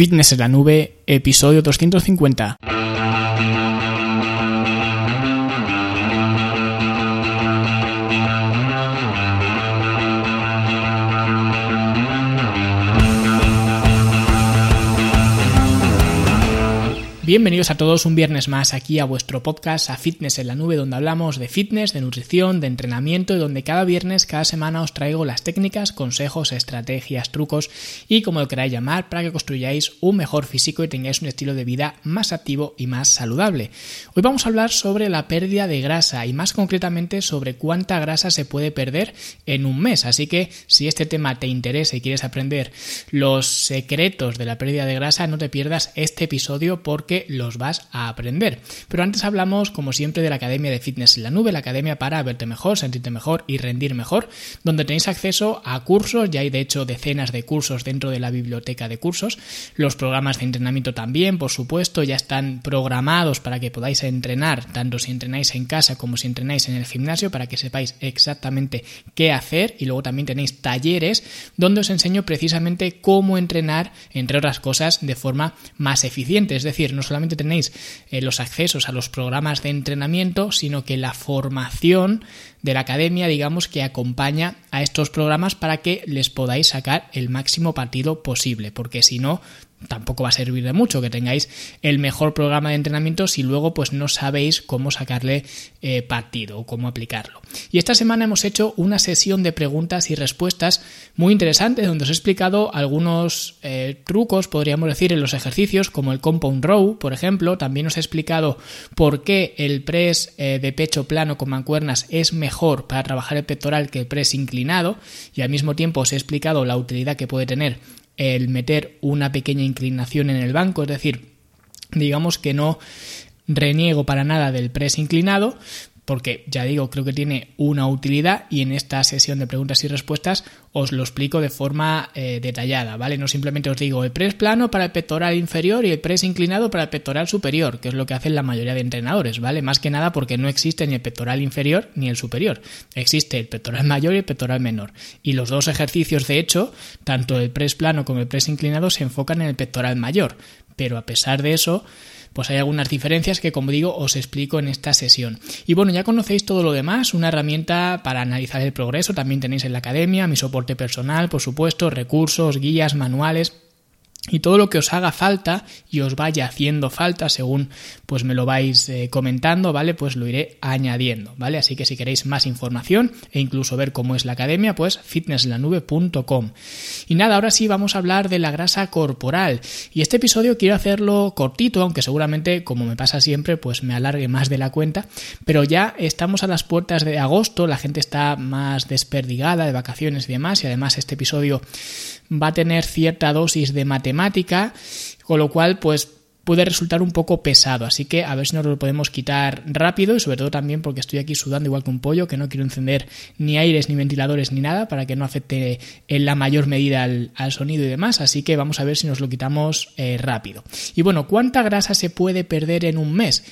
Fitness en la nube, episodio 250. Bienvenidos a todos un viernes más aquí a vuestro podcast a Fitness en la Nube donde hablamos de fitness, de nutrición, de entrenamiento y donde cada viernes, cada semana os traigo las técnicas, consejos, estrategias, trucos y como lo queráis llamar para que construyáis un mejor físico y tengáis un estilo de vida más activo y más saludable. Hoy vamos a hablar sobre la pérdida de grasa y más concretamente sobre cuánta grasa se puede perder en un mes. Así que si este tema te interesa y quieres aprender los secretos de la pérdida de grasa, no te pierdas este episodio porque los vas a aprender. Pero antes hablamos, como siempre, de la Academia de Fitness en la Nube, la academia para verte mejor, sentirte mejor y rendir mejor, donde tenéis acceso a cursos, ya hay de hecho decenas de cursos dentro de la biblioteca de cursos, los programas de entrenamiento también, por supuesto, ya están programados para que podáis entrenar, tanto si entrenáis en casa como si entrenáis en el gimnasio, para que sepáis exactamente qué hacer y luego también tenéis talleres donde os enseño precisamente cómo entrenar, entre otras cosas, de forma más eficiente, es decir, no solamente tenéis eh, los accesos a los programas de entrenamiento, sino que la formación de la academia, digamos, que acompaña a estos programas para que les podáis sacar el máximo partido posible, porque si no, tampoco va a servir de mucho que tengáis el mejor programa de entrenamiento si luego pues no sabéis cómo sacarle eh, partido o cómo aplicarlo. Y esta semana hemos hecho una sesión de preguntas y respuestas muy interesante donde os he explicado algunos eh, trucos, podríamos decir, en los ejercicios como el compound row, por ejemplo. También os he explicado por qué el press eh, de pecho plano con mancuernas es mejor para trabajar el pectoral que el press inclinado y al mismo tiempo os he explicado la utilidad que puede tener el meter una pequeña inclinación en el banco, es decir, digamos que no reniego para nada del press inclinado, porque ya digo, creo que tiene una utilidad y en esta sesión de preguntas y respuestas os lo explico de forma eh, detallada, ¿vale? No simplemente os digo el press plano para el pectoral inferior y el press inclinado para el pectoral superior, que es lo que hacen la mayoría de entrenadores, ¿vale? Más que nada porque no existe ni el pectoral inferior ni el superior. Existe el pectoral mayor y el pectoral menor. Y los dos ejercicios, de hecho, tanto el press plano como el press inclinado se enfocan en el pectoral mayor. Pero a pesar de eso, pues hay algunas diferencias que como digo os explico en esta sesión. Y bueno, ya conocéis todo lo demás, una herramienta para analizar el progreso, también tenéis en la academia, mi soporte personal, por supuesto, recursos, guías, manuales, y todo lo que os haga falta y os vaya haciendo falta según pues me lo vais eh, comentando, ¿vale? Pues lo iré añadiendo, ¿vale? Así que si queréis más información e incluso ver cómo es la academia, pues fitnesslanube.com. Y nada, ahora sí vamos a hablar de la grasa corporal. Y este episodio quiero hacerlo cortito, aunque seguramente, como me pasa siempre, pues me alargue más de la cuenta, pero ya estamos a las puertas de agosto, la gente está más desperdigada de vacaciones y demás, y además este episodio va a tener cierta dosis de con lo cual pues puede resultar un poco pesado, así que a ver si nos lo podemos quitar rápido y sobre todo también porque estoy aquí sudando igual que un pollo, que no quiero encender ni aires ni ventiladores ni nada para que no afecte en la mayor medida al, sonido y demás, así que vamos a ver si nos lo quitamos eh, rápido. Y bueno, ¿cuánta grasa se puede perder en un mes?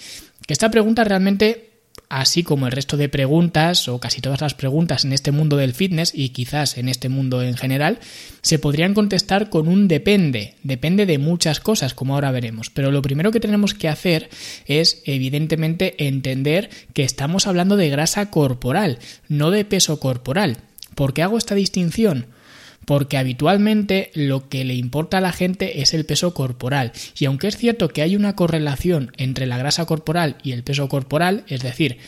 Que esta pregunta realmente así como el resto de preguntas o casi todas las preguntas en este mundo del fitness y quizás en este mundo en general, se podrían contestar con un depende. Depende de muchas cosas, como ahora veremos. Pero lo primero que tenemos que hacer es, evidentemente, entender que estamos hablando de grasa corporal, no de peso corporal. ¿Por qué hago esta distinción? Porque habitualmente lo que le importa a la gente es el peso corporal. Y aunque es cierto que hay una correlación entre la grasa corporal y el peso corporal, es decir,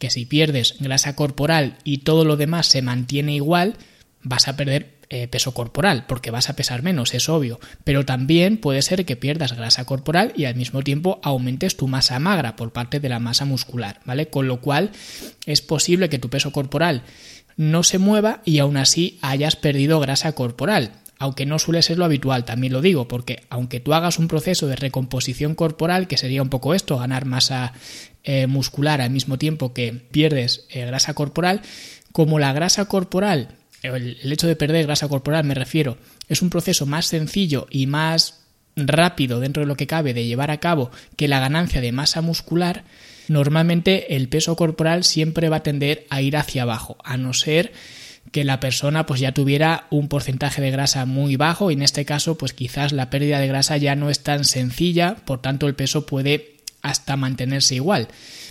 que si pierdes grasa corporal y todo lo demás se mantiene igual, vas a perder eh, peso corporal, porque vas a pesar menos, es obvio. Pero también puede ser que pierdas grasa corporal y al mismo tiempo aumentes tu masa magra por parte de la masa muscular, ¿vale? Con lo cual es posible que tu peso corporal no se mueva y aún así hayas perdido grasa corporal. Aunque no suele ser lo habitual, también lo digo, porque aunque tú hagas un proceso de recomposición corporal, que sería un poco esto, ganar masa eh, muscular al mismo tiempo que pierdes eh, grasa corporal, como la grasa corporal, el, el hecho de perder grasa corporal me refiero, es un proceso más sencillo y más rápido dentro de lo que cabe de llevar a cabo que la ganancia de masa muscular, normalmente el peso corporal siempre va a tender a ir hacia abajo, a no ser que la persona pues ya tuviera un porcentaje de grasa muy bajo. Y en este caso pues quizás la pérdida de grasa ya no es tan sencilla, por tanto el peso puede hasta mantenerse igual.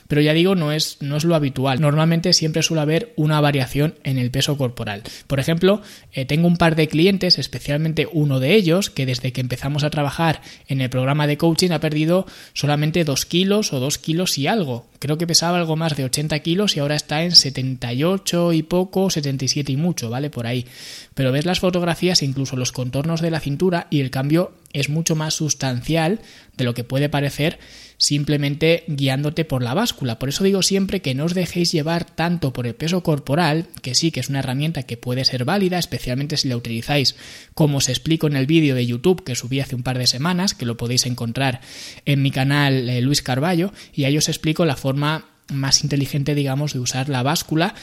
Pero ya digo, no es, no es lo habitual. Normalmente siempre suele haber una variación en el peso corporal. Por ejemplo, eh, tengo un par de clientes, especialmente uno de ellos, que desde que empezamos a trabajar en el programa de coaching ha perdido solamente 2 kilos o 2 kilos y algo. Creo que pesaba algo más de 80 kilos y ahora está en 78 y poco, 77 y mucho, ¿vale? Por ahí. Pero ves las fotografías incluso los contornos de la cintura y el cambio es mucho más sustancial de lo que puede parecer simplemente guiándote por la báscula. Por eso digo siempre que no os dejéis llevar tanto por el peso corporal, que sí que es una herramienta que puede ser válida, especialmente si la utilizáis como os explico en el vídeo de YouTube que subí hace un par de semanas, que lo podéis encontrar en mi canal eh, Luis Carballo, y ahí os explico la forma más inteligente, digamos, de usar la báscula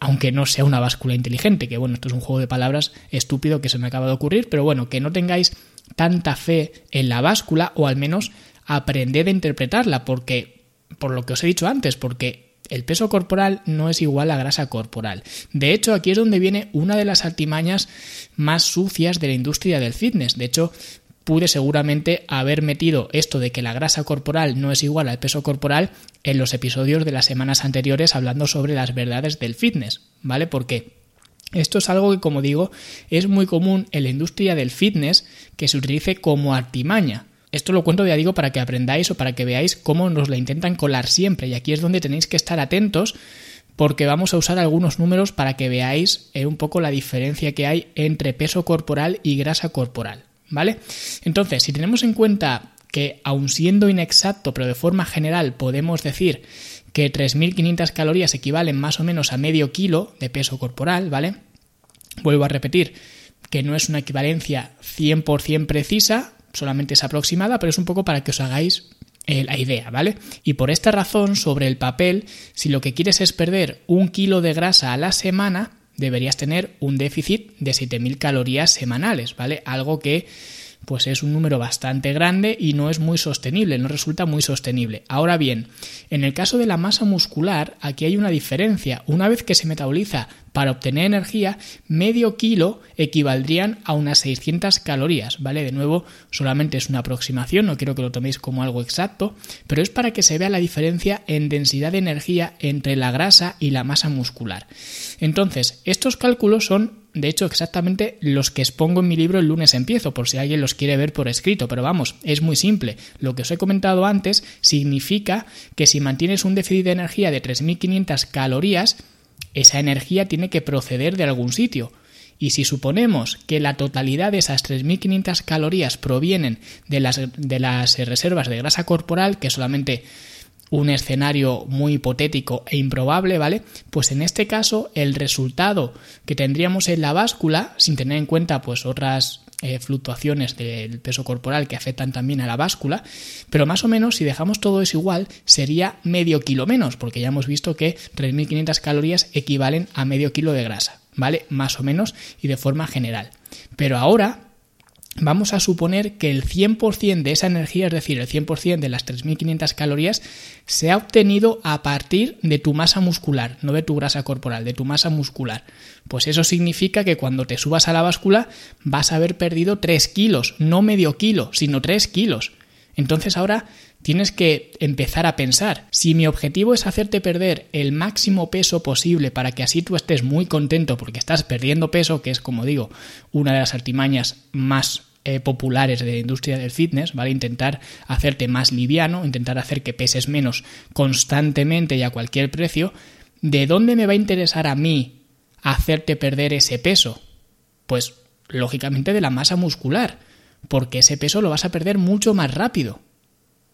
aunque no sea una báscula inteligente, que bueno, esto es un juego de palabras estúpido que se me acaba de ocurrir, pero bueno, que no tengáis tanta fe en la báscula o al menos aprended a interpretarla porque, por lo que os he dicho antes, porque el peso corporal no es igual a grasa corporal. De hecho, aquí es donde viene una de las artimañas más sucias de la industria del fitness. De hecho, pude seguramente haber metido esto de que la grasa corporal no es igual al peso corporal en los episodios de las semanas anteriores hablando sobre las verdades del fitness, ¿vale? Porque esto es algo que, como digo, es muy común en la industria del fitness que se utilice como artimaña. Esto lo cuento, ya digo, para que aprendáis o para que veáis cómo nos la intentan colar siempre. Y aquí es donde tenéis que estar atentos porque vamos a usar algunos números para que veáis eh, un poco la diferencia que hay entre peso corporal y grasa corporal. ¿Vale? Entonces, si tenemos en cuenta que, aun siendo inexacto, pero de forma general, podemos decir que 3.500 calorías equivalen más o menos a medio kilo de peso corporal, ¿vale? Vuelvo a repetir que no es una equivalencia 100% precisa, solamente es aproximada, pero es un poco para que os hagáis eh, la idea, ¿vale? Y por esta razón, sobre el papel, si lo que quieres es perder un kilo de grasa a la semana, deberías tener un déficit de 7.000 calorías semanales, ¿vale? Algo que pues es un número bastante grande y no es muy sostenible, no resulta muy sostenible. Ahora bien, en el caso de la masa muscular, aquí hay una diferencia. Una vez que se metaboliza para obtener energía, medio kilo equivaldrían a unas 600 calorías, ¿vale? De nuevo, solamente es una aproximación, no quiero que lo toméis como algo exacto, pero es para que se vea la diferencia en densidad de energía entre la grasa y la masa muscular. Entonces, estos cálculos son de hecho, exactamente los que expongo en mi libro el lunes empiezo, por si alguien los quiere ver por escrito. Pero vamos, es muy simple. Lo que os he comentado antes significa que si mantienes un déficit de energía de 3.500 calorías, esa energía tiene que proceder de algún sitio. Y si suponemos que la totalidad de esas 3.500 calorías provienen de las, de las reservas de grasa corporal, que solamente un escenario muy hipotético e improbable, ¿vale? Pues en este caso el resultado que tendríamos en la báscula, sin tener en cuenta pues otras eh, fluctuaciones del peso corporal que afectan también a la báscula, pero más o menos si dejamos todo eso igual sería medio kilo menos, porque ya hemos visto que 3.500 calorías equivalen a medio kilo de grasa, ¿vale? Más o menos y de forma general. Pero ahora vamos a suponer que el 100% de esa energía, es decir, el 100% de las 3.500 calorías, se ha obtenido a partir de tu masa muscular, no de tu grasa corporal, de tu masa muscular. Pues eso significa que cuando te subas a la báscula vas a haber perdido 3 kilos, no medio kilo, sino 3 kilos. Entonces ahora tienes que empezar a pensar, si mi objetivo es hacerte perder el máximo peso posible para que así tú estés muy contento porque estás perdiendo peso, que es como digo, una de las artimañas más eh, populares de la industria del fitness, ¿vale? Intentar hacerte más liviano, intentar hacer que peses menos constantemente y a cualquier precio. ¿De dónde me va a interesar a mí hacerte perder ese peso? Pues lógicamente de la masa muscular, porque ese peso lo vas a perder mucho más rápido.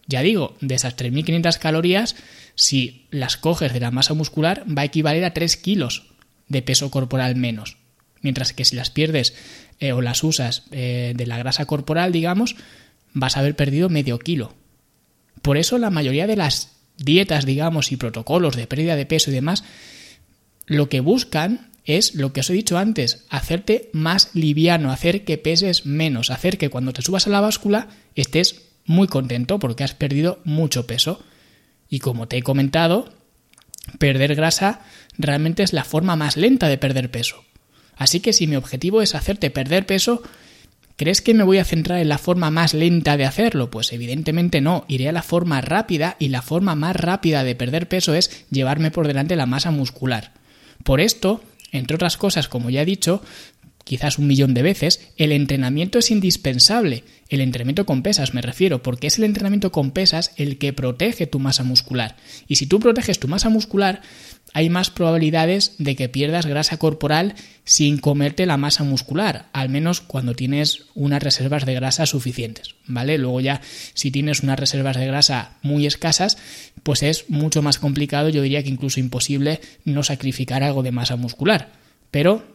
Ya digo, de esas 3.500 calorías, si las coges de la masa muscular, va a equivaler a 3 kilos de peso corporal menos. Mientras que si las pierdes eh, o las usas eh, de la grasa corporal, digamos, vas a haber perdido medio kilo. Por eso la mayoría de las dietas, digamos, y protocolos de pérdida de peso y demás, lo que buscan es lo que os he dicho antes, hacerte más liviano, hacer que peses menos, hacer que cuando te subas a la báscula estés muy contento porque has perdido mucho peso. Y como te he comentado, perder grasa realmente es la forma más lenta de perder peso. Así que si mi objetivo es hacerte perder peso, ¿crees que me voy a centrar en la forma más lenta de hacerlo? Pues evidentemente no, iré a la forma rápida y la forma más rápida de perder peso es llevarme por delante la masa muscular. Por esto, entre otras cosas, como ya he dicho, quizás un millón de veces, el entrenamiento es indispensable. El entrenamiento con pesas me refiero, porque es el entrenamiento con pesas el que protege tu masa muscular. Y si tú proteges tu masa muscular, hay más probabilidades de que pierdas grasa corporal sin comerte la masa muscular, al menos cuando tienes unas reservas de grasa suficientes, ¿vale? Luego ya si tienes unas reservas de grasa muy escasas, pues es mucho más complicado, yo diría que incluso imposible no sacrificar algo de masa muscular. Pero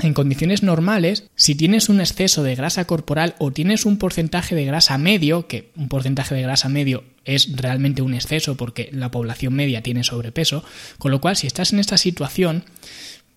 en condiciones normales, si tienes un exceso de grasa corporal o tienes un porcentaje de grasa medio, que un porcentaje de grasa medio es realmente un exceso porque la población media tiene sobrepeso, con lo cual si estás en esta situación,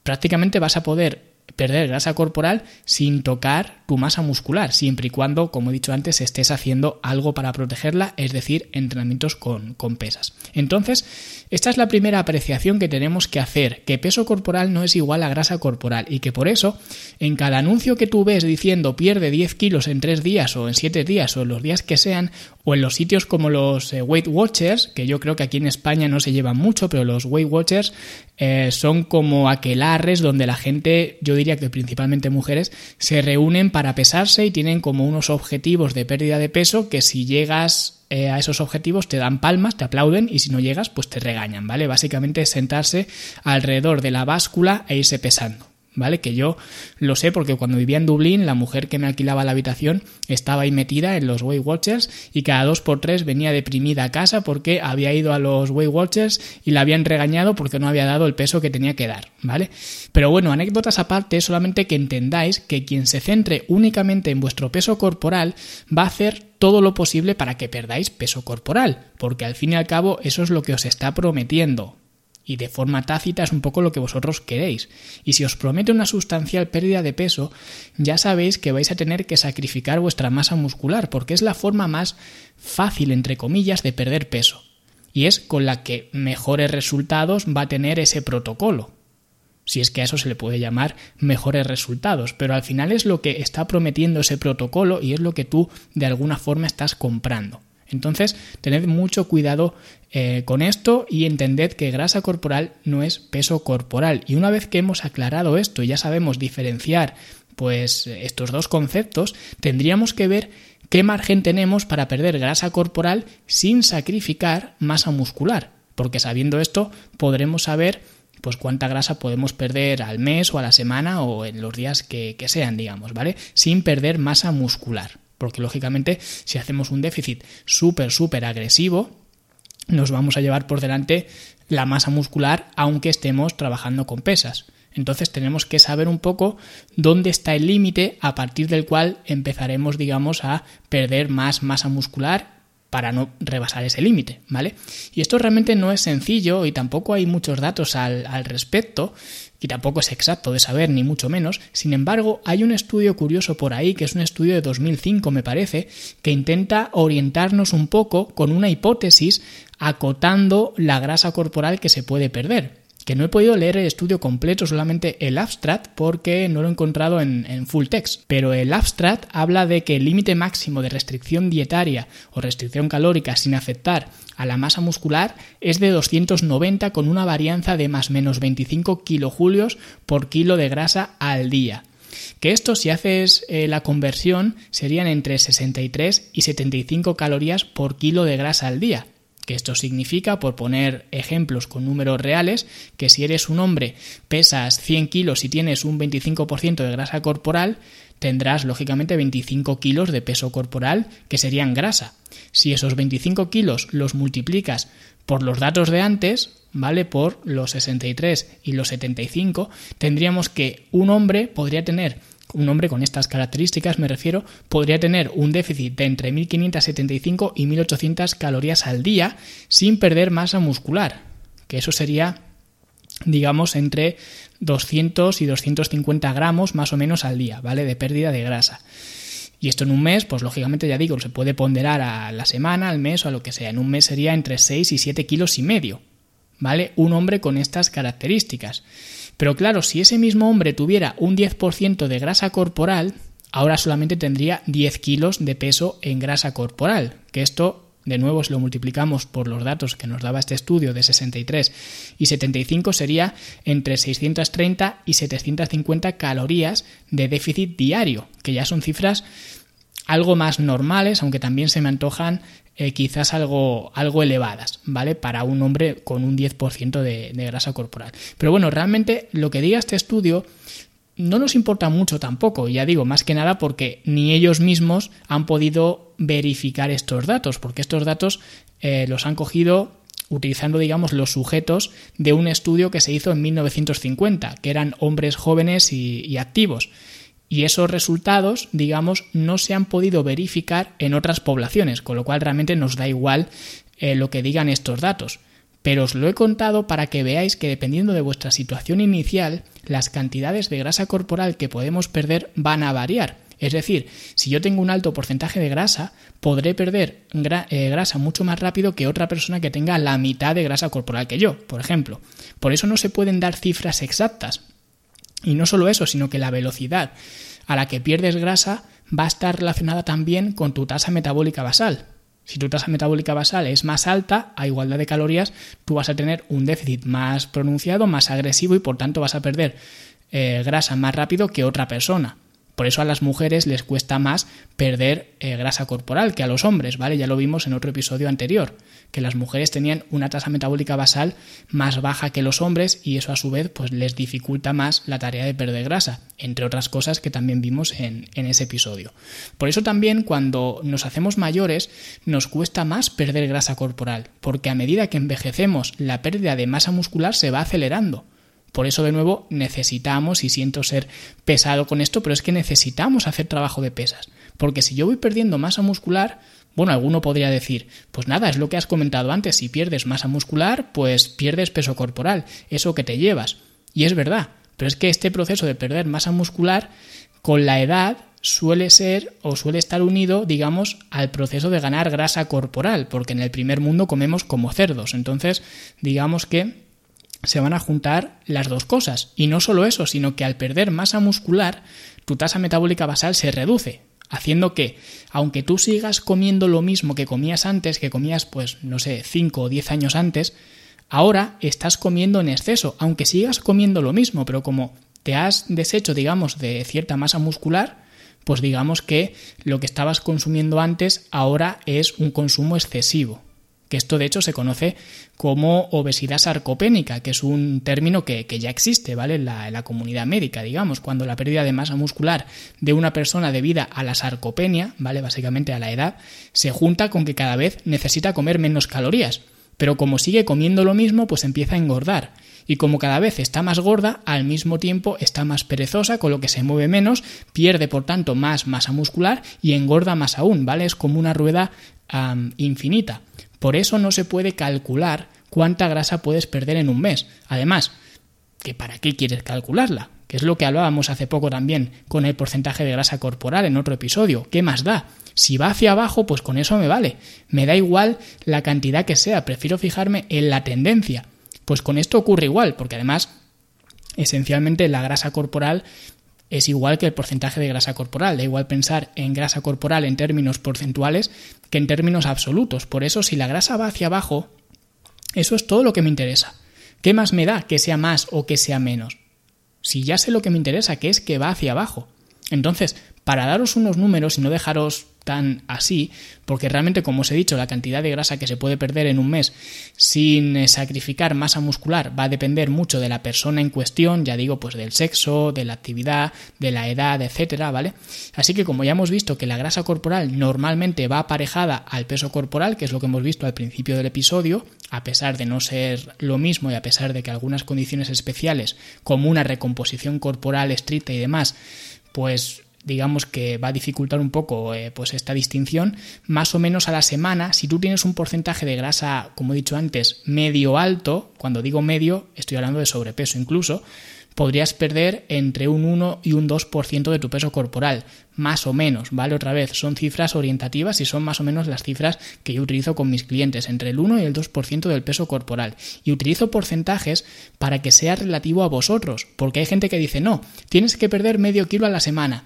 prácticamente vas a poder perder grasa corporal sin tocar tu masa muscular, siempre y cuando, como he dicho antes, estés haciendo algo para protegerla, es decir, entrenamientos con, con, pesas. Entonces, esta es la primera apreciación que tenemos que hacer, que peso corporal no es igual a grasa corporal y que por eso, en cada anuncio que tú ves diciendo pierde 10 kilos en 3 días o en 7 días o en los días que sean, o en los sitios como los eh, Weight Watchers, que yo creo que aquí en España no se llevan mucho, pero los Weight Watchers eh, son como aquelarres donde la gente, yo diría que principalmente mujeres, se reúnen para pesarse y tienen como unos objetivos de pérdida de peso que si llegas eh, a esos objetivos te dan palmas, te aplauden y si no llegas pues te regañan, ¿vale? Básicamente sentarse alrededor de la báscula e irse pesando. ¿Vale? Que yo lo sé porque cuando vivía en Dublín, la mujer que me alquilaba la habitación estaba ahí metida en los Weight Watchers y cada dos por tres venía deprimida a casa porque había ido a los Weight Watchers y la habían regañado porque no había dado el peso que tenía que dar, ¿vale? Pero bueno, anécdotas aparte, solamente que entendáis que quien se centre únicamente en vuestro peso corporal va a hacer todo lo posible para que perdáis peso corporal, porque al fin y al cabo eso es lo que os está prometiendo y de forma tácita es un poco lo que vosotros queréis. Y si os promete una sustancial pérdida de peso, ya sabéis que vais a tener que sacrificar vuestra masa muscular, porque es la forma más fácil, entre comillas, de perder peso. Y es con la que mejores resultados va a tener ese protocolo. Si es que a eso se le puede llamar mejores resultados, pero al final es lo que está prometiendo ese protocolo y es lo que tú de alguna forma estás comprando. Entonces, tened mucho cuidado eh, con esto y entended que grasa corporal no es peso corporal. Y una vez que hemos aclarado esto y ya sabemos diferenciar pues estos dos conceptos, tendríamos que ver qué margen tenemos para perder grasa corporal sin sacrificar masa muscular. Porque sabiendo esto, podremos saber pues cuánta grasa podemos perder al mes o a la semana o en los días que, que sean, digamos, ¿vale? Sin perder masa muscular. Porque lógicamente si hacemos un déficit súper, súper agresivo, nos vamos a llevar por delante la masa muscular aunque estemos trabajando con pesas. Entonces tenemos que saber un poco dónde está el límite a partir del cual empezaremos, digamos, a perder más masa muscular para no rebasar ese límite, ¿vale? Y esto realmente no es sencillo y tampoco hay muchos datos al, al, respecto y tampoco es exacto de saber ni mucho menos. Sin embargo, hay un estudio curioso por ahí, que es un estudio de 2005 me parece, que intenta orientarnos un poco con una hipótesis acotando la grasa corporal que se puede perder que no he podido leer el estudio completo, solamente el abstract, porque no lo he encontrado en, full text. Pero el abstract habla de que el límite máximo de restricción dietaria o restricción calórica sin afectar a la masa muscular es de 290 con una varianza de más menos 25 kilojulios por kilo de grasa al día. Que esto, si haces eh, la conversión, serían entre 63 y 75 calorías por kilo de grasa al día que esto significa, por poner ejemplos con números reales, que si eres un hombre, pesas 100 kilos y tienes un 25% de grasa corporal, tendrás lógicamente 25 kilos de peso corporal que serían grasa. Si esos 25 kilos los multiplicas por los datos de antes, ¿vale? Por los 63 y los 75, tendríamos que un hombre podría tener un hombre con estas características, me refiero, podría tener un déficit de entre 1575 y 1800 calorías al día sin perder masa muscular, que eso sería, digamos, entre 200 y 250 gramos más o menos al día, ¿vale? De pérdida de grasa. Y esto en un mes, pues lógicamente ya digo, se puede ponderar a la semana, al mes o a lo que sea. En un mes sería entre 6 y 7 kilos y medio. ¿vale? Un hombre con estas características. Pero claro, si ese mismo hombre tuviera un 10% de grasa corporal, ahora solamente tendría 10 kilos de peso en grasa corporal, que esto de nuevo si lo multiplicamos por los datos que nos daba este estudio de 63 y 75 sería entre 630 y 750 calorías de déficit diario, que ya son cifras algo más normales, aunque también se me antojan eh, quizás algo, algo elevadas, ¿vale? Para un hombre con un 10% de, de grasa corporal. Pero bueno, realmente lo que diga este estudio no nos importa mucho tampoco, ya digo, más que nada porque ni ellos mismos han podido verificar estos datos, porque estos datos eh, los han cogido utilizando, digamos, los sujetos de un estudio que se hizo en 1950, que eran hombres jóvenes y, activos. Y esos resultados, digamos, no se han podido verificar en otras poblaciones, con lo cual realmente nos da igual eh, lo que digan estos datos pero os lo he contado para que veáis que dependiendo de vuestra situación inicial, las cantidades de grasa corporal que podemos perder van a variar. Es decir, si yo tengo un alto porcentaje de grasa, podré perder eh, grasa mucho más rápido que otra persona que tenga la mitad de grasa corporal que yo, por ejemplo. Por eso no se pueden dar cifras exactas. Y no solo eso, sino que la velocidad a la que pierdes grasa va a estar relacionada también con tu tasa metabólica basal. Si tu tasa metabólica basal es más alta, a igualdad de calorías, tú vas a tener un déficit más pronunciado, más agresivo y por tanto vas a perder eh, grasa más rápido que otra persona. Por eso a las mujeres les cuesta más perder eh, grasa corporal que a los hombres, ¿vale? Ya lo vimos en otro episodio anterior, que las mujeres tenían una tasa metabólica basal más baja que los hombres y eso a su vez pues les dificulta más la tarea de perder grasa, entre otras cosas que también vimos en, en ese episodio. Por eso también cuando nos hacemos mayores nos cuesta más perder grasa corporal, porque a medida que envejecemos la pérdida de masa muscular se va acelerando. Por eso, de nuevo, necesitamos, y siento ser pesado con esto, pero es que necesitamos hacer trabajo de pesas. Porque si yo voy perdiendo masa muscular, bueno, alguno podría decir, pues nada, es lo que has comentado antes, si pierdes masa muscular, pues pierdes peso corporal, eso que te llevas. Y es verdad, pero es que este proceso de perder masa muscular, con la edad, suele ser o suele estar unido, digamos, al proceso de ganar grasa corporal, porque en el primer mundo comemos como cerdos. Entonces, digamos que se van a juntar las dos cosas. Y no solo eso, sino que al perder masa muscular, tu tasa metabólica basal se reduce, haciendo que, aunque tú sigas comiendo lo mismo que comías antes, que comías, pues, no sé, 5 o 10 años antes, ahora estás comiendo en exceso, aunque sigas comiendo lo mismo, pero como te has deshecho, digamos, de cierta masa muscular, pues digamos que lo que estabas consumiendo antes ahora es un consumo excesivo que esto de hecho se conoce como obesidad sarcopénica, que es un término que, ya existe, ¿vale? En la, comunidad médica, digamos, cuando la pérdida de masa muscular de una persona debida a la sarcopenia, ¿vale? Básicamente a la edad, se junta con que cada vez necesita comer menos calorías. Pero como sigue comiendo lo mismo, pues empieza a engordar. Y como cada vez está más gorda, al mismo tiempo está más perezosa, con lo que se mueve menos, pierde por tanto más masa muscular y engorda más aún, ¿vale? Es como una rueda infinita. Por eso no se puede calcular cuánta grasa puedes perder en un mes. Además, que para qué quieres calcularla, que es lo que hablábamos hace poco también con el porcentaje de grasa corporal en otro episodio. ¿Qué más da? Si va hacia abajo, pues con eso me vale. Me da igual la cantidad que sea, prefiero fijarme en la tendencia. Pues con esto ocurre igual, porque además, esencialmente la grasa corporal es igual que el porcentaje de grasa corporal. Da igual pensar en grasa corporal en términos porcentuales que en términos absolutos. Por eso, si la grasa va hacia abajo, eso es todo lo que me interesa. ¿Qué más me da que sea más o que sea menos? Si ya sé lo que me interesa, que es que va hacia abajo. Entonces, para daros unos números y no dejaros tan así, porque realmente, como os he dicho, la cantidad de grasa que se puede perder en un mes sin eh, sacrificar masa muscular va a depender mucho de la persona en cuestión, ya digo, pues del sexo, de la actividad, de la edad, etcétera, ¿vale? Así que como ya hemos visto que la grasa corporal normalmente va aparejada al peso corporal, que es lo que hemos visto al principio del episodio, a pesar de no ser lo mismo y a pesar de que algunas condiciones especiales, como una recomposición corporal estricta y demás, pues digamos que va a dificultar un poco eh, pues esta distinción, más o menos a la semana, si tú tienes un porcentaje de grasa, como he dicho antes, medio alto, cuando digo medio, estoy hablando de sobrepeso incluso, podrías perder entre un 1 y un 2% de tu peso corporal, más o menos, ¿vale? Otra vez, son cifras orientativas y son más o menos las cifras que yo utilizo con mis clientes, entre el 1 y el 2% del peso corporal. Y utilizo porcentajes para que sea relativo a vosotros, porque hay gente que dice, no, tienes que perder medio kilo a la semana.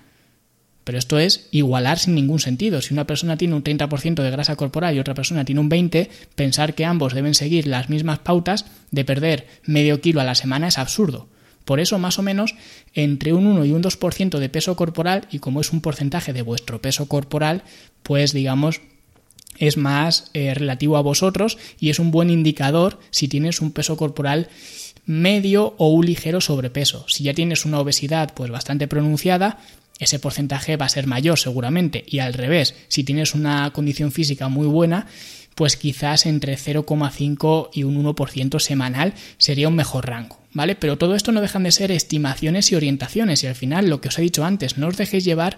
Pero esto es igualar sin ningún sentido. Si una persona tiene un 30% de grasa corporal y otra persona tiene un 20%, pensar que ambos deben seguir las mismas pautas de perder medio kilo a la semana es absurdo. Por eso, más o menos, entre un 1 y un 2% de peso corporal, y como es un porcentaje de vuestro peso corporal, pues digamos, es más eh, relativo a vosotros y es un buen indicador si tienes un peso corporal medio o un ligero sobrepeso. Si ya tienes una obesidad pues bastante pronunciada, ese porcentaje va a ser mayor seguramente. Y al revés, si tienes una condición física muy buena, pues quizás entre 0,5 y un 1% semanal sería un mejor rango, ¿vale? Pero todo esto no dejan de ser estimaciones y orientaciones y al final lo que os he dicho antes, no os dejéis llevar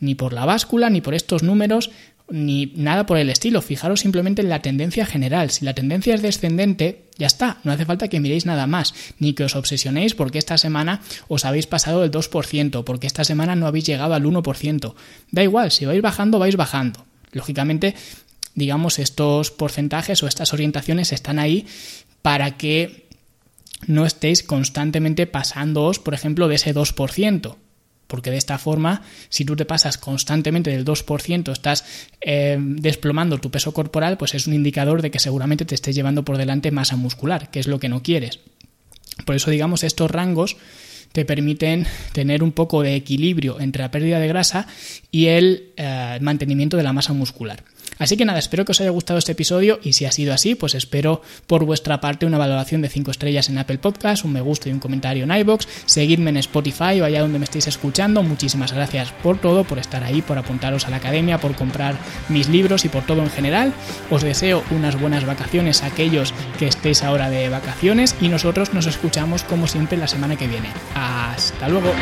ni por la báscula ni por estos números ni nada por el estilo. Fijaros simplemente en la tendencia general. Si la tendencia es descendente, ya está. No hace falta que miréis nada más, ni que os obsesionéis porque esta semana os habéis pasado del 2%, porque esta semana no habéis llegado al 1%. Da igual, si vais bajando, vais bajando. Lógicamente, digamos, estos porcentajes o estas orientaciones están ahí para que no estéis constantemente pasándoos, por ejemplo, de ese 2% porque de esta forma, si tú te pasas constantemente del 2%, estás eh, desplomando tu peso corporal, pues es un indicador de que seguramente te estés llevando por delante masa muscular, que es lo que no quieres. Por eso, digamos, estos rangos te permiten tener un poco de equilibrio entre la pérdida de grasa y el eh, mantenimiento de la masa muscular. Así que nada, espero que os haya gustado este episodio y si ha sido así, pues espero por vuestra parte una valoración de 5 estrellas en Apple Podcast, un me gusta y un comentario en iBox, seguidme en Spotify o allá donde me estéis escuchando. Muchísimas gracias por todo, por estar ahí, por apuntaros a la academia, por comprar mis libros y por todo en general. Os deseo unas buenas vacaciones a aquellos que estéis ahora de vacaciones y nosotros nos escuchamos como siempre la semana que viene. Hasta luego.